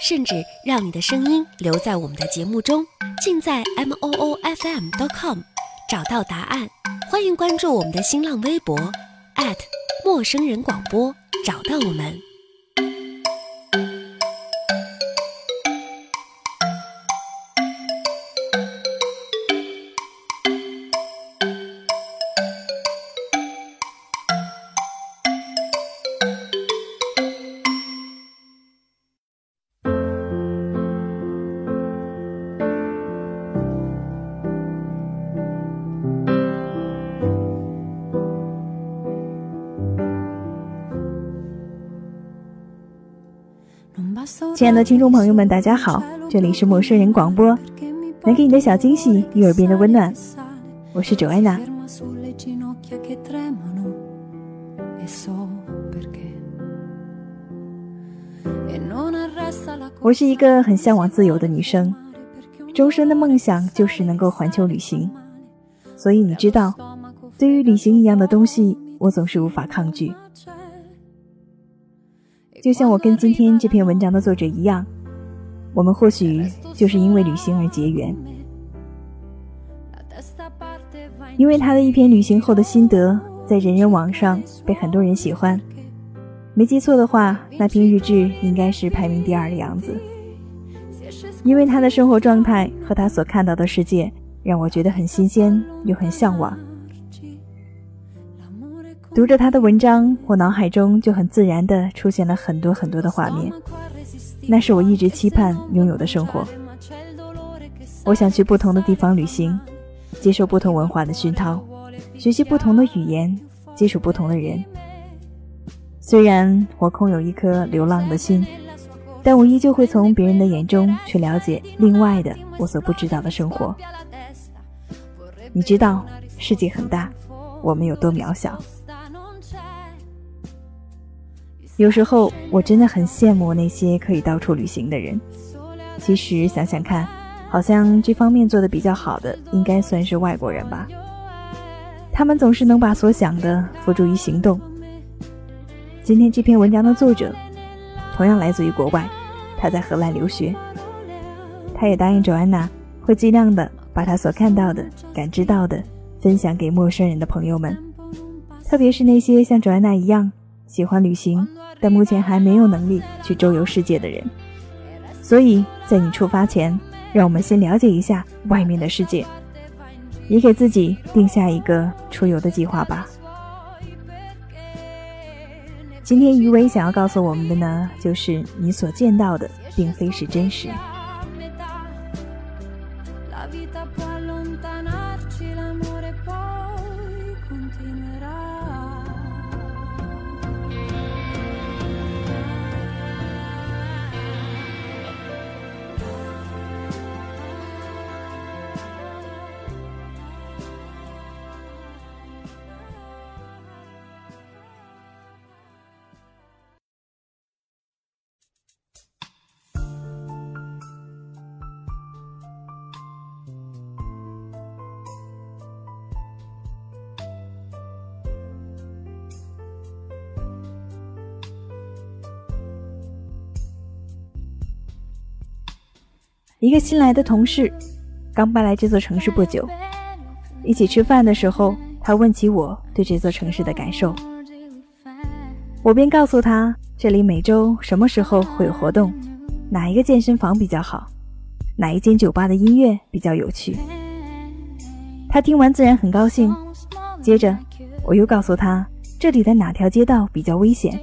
甚至让你的声音留在我们的节目中，尽在 m o o f m dot com 找到答案。欢迎关注我们的新浪微博陌生人广播，找到我们。亲爱的听众朋友们，大家好，这里是陌生人广播，能给你的小惊喜与耳边的温暖，我是九安娜。我是一个很向往自由的女生，终身的梦想就是能够环球旅行，所以你知道，对于旅行一样的东西，我总是无法抗拒。就像我跟今天这篇文章的作者一样，我们或许就是因为旅行而结缘。因为他的一篇旅行后的心得，在人人网上被很多人喜欢。没记错的话，那篇日志应该是排名第二的样子。因为他的生活状态和他所看到的世界，让我觉得很新鲜又很向往。读着他的文章，我脑海中就很自然地出现了很多很多的画面，那是我一直期盼拥有的生活。我想去不同的地方旅行，接受不同文化的熏陶，学习不同的语言，接触不同的人。虽然我空有一颗流浪的心，但我依旧会从别人的眼中去了解另外的我所不知道的生活。你知道，世界很大，我们有多渺小。有时候我真的很羡慕那些可以到处旅行的人。其实想想看，好像这方面做的比较好的，应该算是外国人吧。他们总是能把所想的付诸于行动。今天这篇文章的作者，同样来自于国外，他在荷兰留学。他也答应 Joanna 会尽量的把他所看到的、感知到的分享给陌生人的朋友们，特别是那些像 Joanna 一样喜欢旅行。但目前还没有能力去周游世界的人，所以在你出发前，让我们先了解一下外面的世界，也给自己定下一个出游的计划吧。今天余伟想要告诉我们的呢，就是你所见到的并非是真实。一个新来的同事，刚搬来这座城市不久。一起吃饭的时候，他问起我对这座城市的感受，我便告诉他这里每周什么时候会有活动，哪一个健身房比较好，哪一间酒吧的音乐比较有趣。他听完自然很高兴。接着，我又告诉他这里的哪条街道比较危险，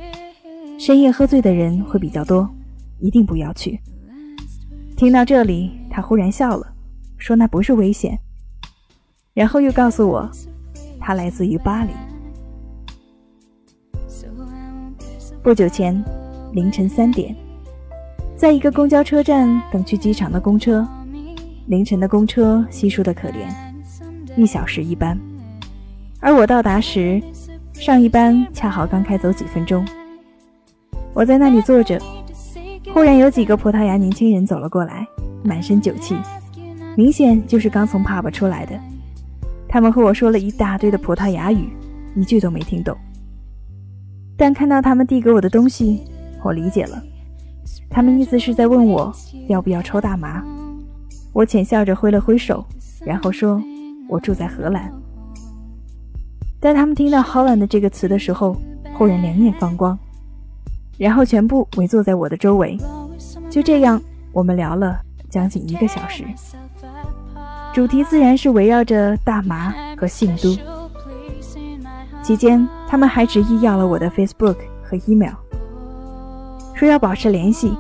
深夜喝醉的人会比较多，一定不要去。听到这里，他忽然笑了，说：“那不是危险。”然后又告诉我，他来自于巴黎。不久前，凌晨三点，在一个公交车站等去机场的公车，凌晨的公车稀疏的可怜，一小时一班，而我到达时，上一班恰好刚开走几分钟。我在那里坐着，忽然有几个葡萄牙年轻人走了过来，满身酒气，明显就是刚从 pub 出来的。他们和我说了一大堆的葡萄牙语，一句都没听懂。但看到他们递给我的东西，我理解了，他们意思是在问我要不要抽大麻。我浅笑着挥了挥手，然后说：“我住在荷兰。”当他们听到 “Holland” 这个词的时候，忽然两眼放光，然后全部围坐在我的周围。就这样，我们聊了将近一个小时，主题自然是围绕着大麻和性都。期间，他们还执意要了我的 Facebook 和 email，说要保持联系。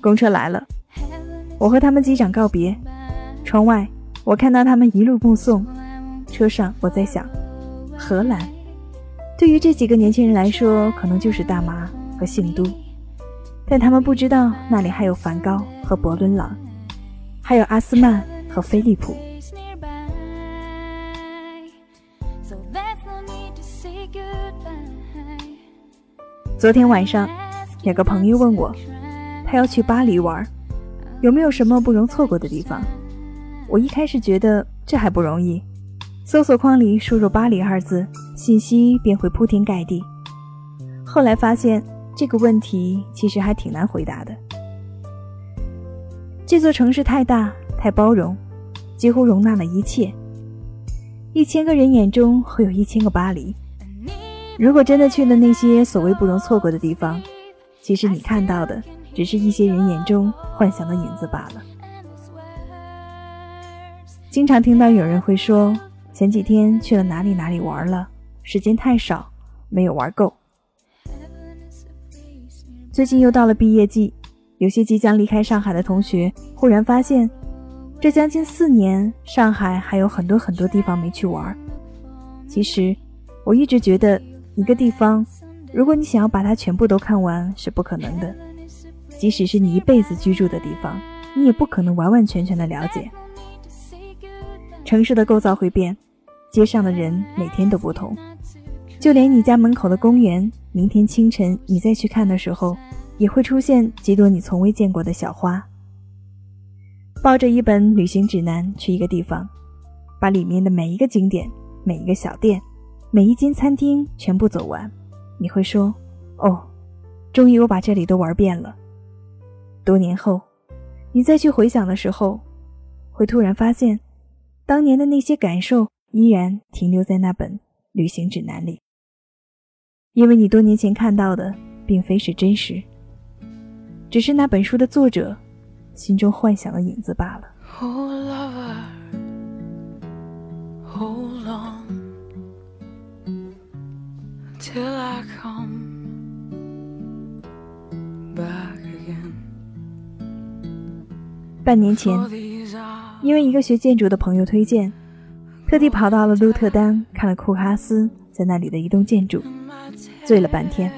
公车来了，我和他们机长告别。窗外，我看到他们一路目送。车上，我在想，荷兰对于这几个年轻人来说，可能就是大麻和性都，但他们不知道那里还有梵高和伯伦朗，还有阿斯曼和菲利普。昨天晚上，有个朋友问我，他要去巴黎玩，有没有什么不容错过的地方？我一开始觉得这还不容易，搜索框里输入“巴黎”二字，信息便会铺天盖地。后来发现这个问题其实还挺难回答的。这座城市太大，太包容，几乎容纳了一切。一千个人眼中会有一千个巴黎。如果真的去了那些所谓不容错过的地方，其实你看到的只是一些人眼中幻想的影子罢了。经常听到有人会说，前几天去了哪里哪里玩了，时间太少，没有玩够。最近又到了毕业季，有些即将离开上海的同学忽然发现，这将近四年，上海还有很多很多地方没去玩。其实，我一直觉得。一个地方，如果你想要把它全部都看完是不可能的。即使是你一辈子居住的地方，你也不可能完完全全的了解。城市的构造会变，街上的人每天都不同，就连你家门口的公园，明天清晨你再去看的时候，也会出现几朵你从未见过的小花。抱着一本旅行指南去一个地方，把里面的每一个景点、每一个小店。每一间餐厅全部走完，你会说：“哦，终于我把这里都玩遍了。”多年后，你再去回想的时候，会突然发现，当年的那些感受依然停留在那本旅行指南里，因为你多年前看到的并非是真实，只是那本书的作者心中幻想的影子罢了。半年前，因为一个学建筑的朋友推荐，特地跑到了鹿特丹看了库哈斯在那里的一栋建筑，醉了半天。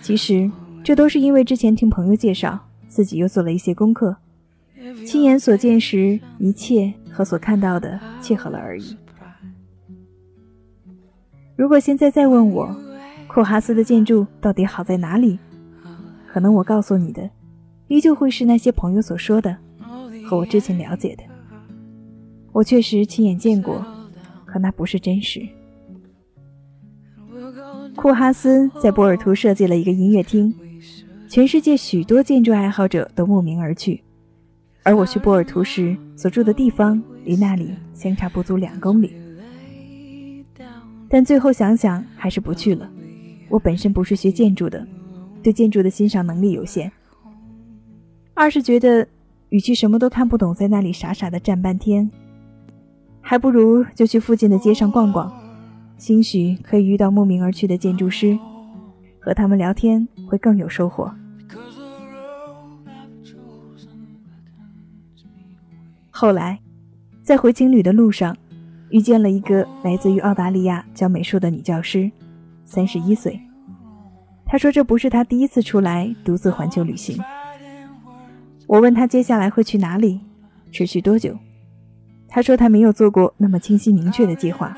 其实这都是因为之前听朋友介绍，自己又做了一些功课，亲眼所见时，一切和所看到的契合了而已。如果现在再问我，库哈斯的建筑到底好在哪里？可能我告诉你的，依旧会是那些朋友所说的，和我之前了解的。我确实亲眼见过，可那不是真实。库哈斯在波尔图设计了一个音乐厅，全世界许多建筑爱好者都慕名而去。而我去波尔图时所住的地方，离那里相差不足两公里。但最后想想，还是不去了。我本身不是学建筑的，对建筑的欣赏能力有限。二是觉得，与其什么都看不懂，在那里傻傻的站半天，还不如就去附近的街上逛逛，兴许可以遇到慕名而去的建筑师，和他们聊天会更有收获。后来，在回青旅的路上。遇见了一个来自于澳大利亚教美术的女教师，三十一岁。她说这不是她第一次出来独自环球旅行，我问他接下来会去哪里，持续多久。他说他没有做过那么清晰明确的计划，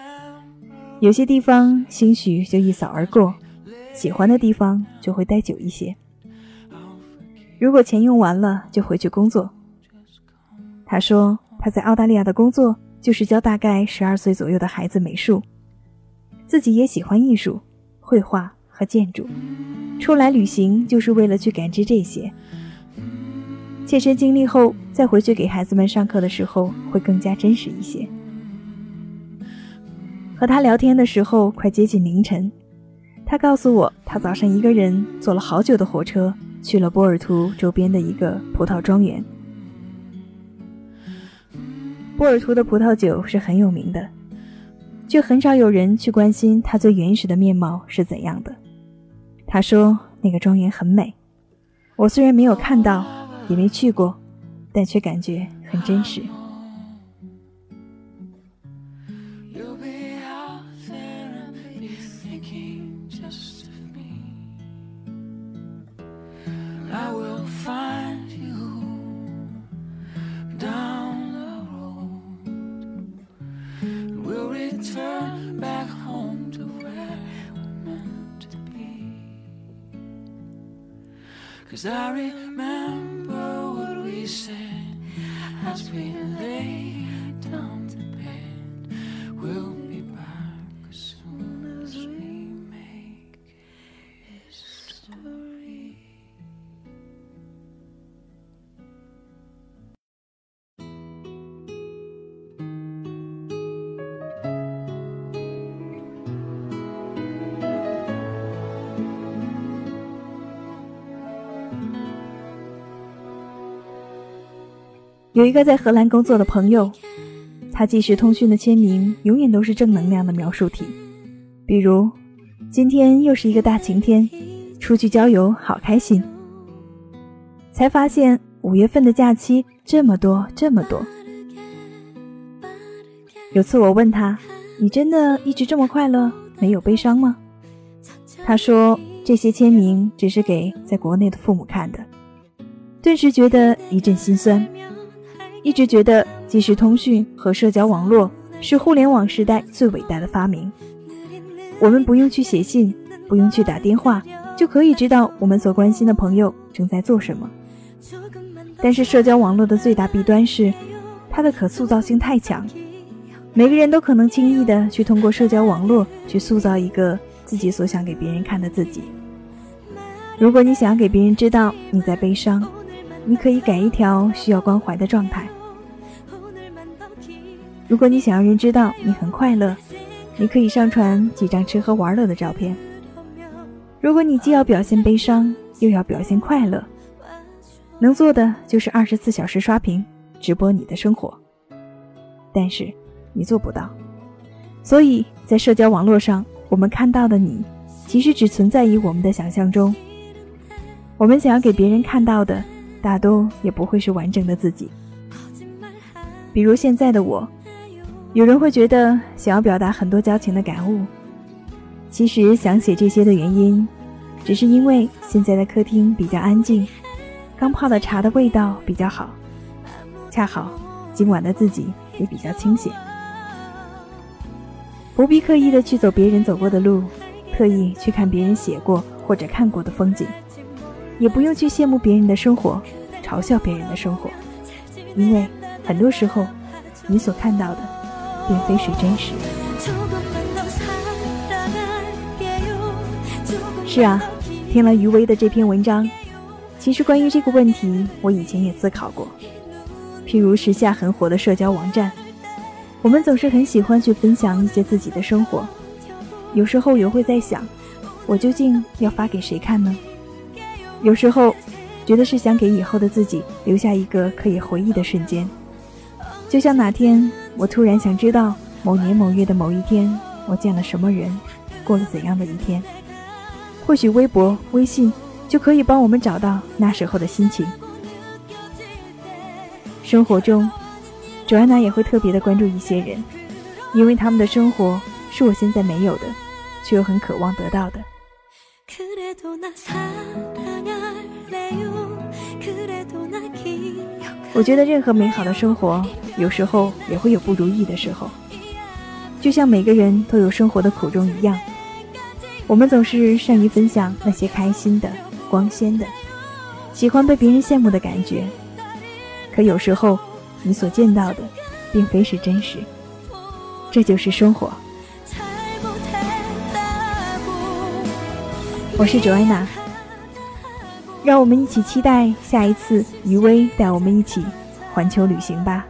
有些地方兴许就一扫而过，喜欢的地方就会待久一些。如果钱用完了，就回去工作。他说他在澳大利亚的工作就是教大概十二岁左右的孩子美术，自己也喜欢艺术、绘画和建筑，出来旅行就是为了去感知这些。切身经历后，再回去给孩子们上课的时候，会更加真实一些。和他聊天的时候，快接近凌晨，他告诉我，他早上一个人坐了好久的火车，去了波尔图周边的一个葡萄庄园。波尔图的葡萄酒是很有名的，却很少有人去关心它最原始的面貌是怎样的。他说，那个庄园很美，我虽然没有看到。也没去过，但却感觉很真实。Cause I remember what we said as we 有一个在荷兰工作的朋友，他即时通讯的签名永远都是正能量的描述体，比如今天又是一个大晴天，出去郊游好开心。才发现五月份的假期这么多这么多。有次我问他：“你真的一直这么快乐，没有悲伤吗？”他说：“这些签名只是给在国内的父母看的。”顿时觉得一阵心酸。一直觉得即时通讯和社交网络是互联网时代最伟大的发明。我们不用去写信，不用去打电话，就可以知道我们所关心的朋友正在做什么。但是社交网络的最大弊端是，它的可塑造性太强，每个人都可能轻易的去通过社交网络去塑造一个自己所想给别人看的自己。如果你想要给别人知道你在悲伤，你可以改一条需要关怀的状态。如果你想让人知道你很快乐，你可以上传几张吃喝玩乐的照片。如果你既要表现悲伤，又要表现快乐，能做的就是二十四小时刷屏直播你的生活。但是你做不到，所以在社交网络上，我们看到的你，其实只存在于我们的想象中。我们想要给别人看到的。大多也不会是完整的自己。比如现在的我，有人会觉得想要表达很多交情的感悟。其实想写这些的原因，只是因为现在的客厅比较安静，刚泡的茶的味道比较好，恰好今晚的自己也比较清闲，不必刻意的去走别人走过的路，特意去看别人写过或者看过的风景。也不用去羡慕别人的生活，嘲笑别人的生活，因为很多时候，你所看到的，并非是真实。是啊，听了余威的这篇文章，其实关于这个问题，我以前也思考过。譬如时下很火的社交网站，我们总是很喜欢去分享一些自己的生活，有时候也会在想，我究竟要发给谁看呢？有时候，觉得是想给以后的自己留下一个可以回忆的瞬间。就像哪天我突然想知道某年某月的某一天，我见了什么人，过了怎样的一天，或许微博、微信就可以帮我们找到那时候的心情。生活中，卓安娜也会特别的关注一些人，因为他们的生活是我现在没有的，却又很渴望得到的。我觉得任何美好的生活，有时候也会有不如意的时候，就像每个人都有生活的苦衷一样。我们总是善于分享那些开心的、光鲜的，喜欢被别人羡慕的感觉。可有时候，你所见到的，并非是真实。这就是生活。我是 Joanna。让我们一起期待下一次余威带我们一起环球旅行吧。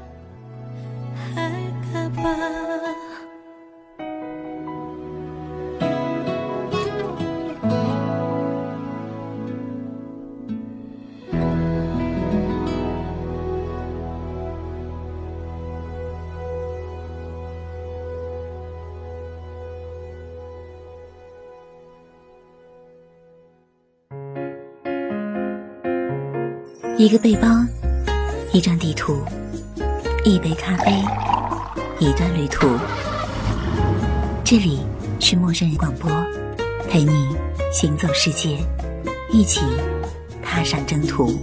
一个背包，一张地图，一杯咖啡，一段旅途。这里是陌生人广播，陪你行走世界，一起踏上征途。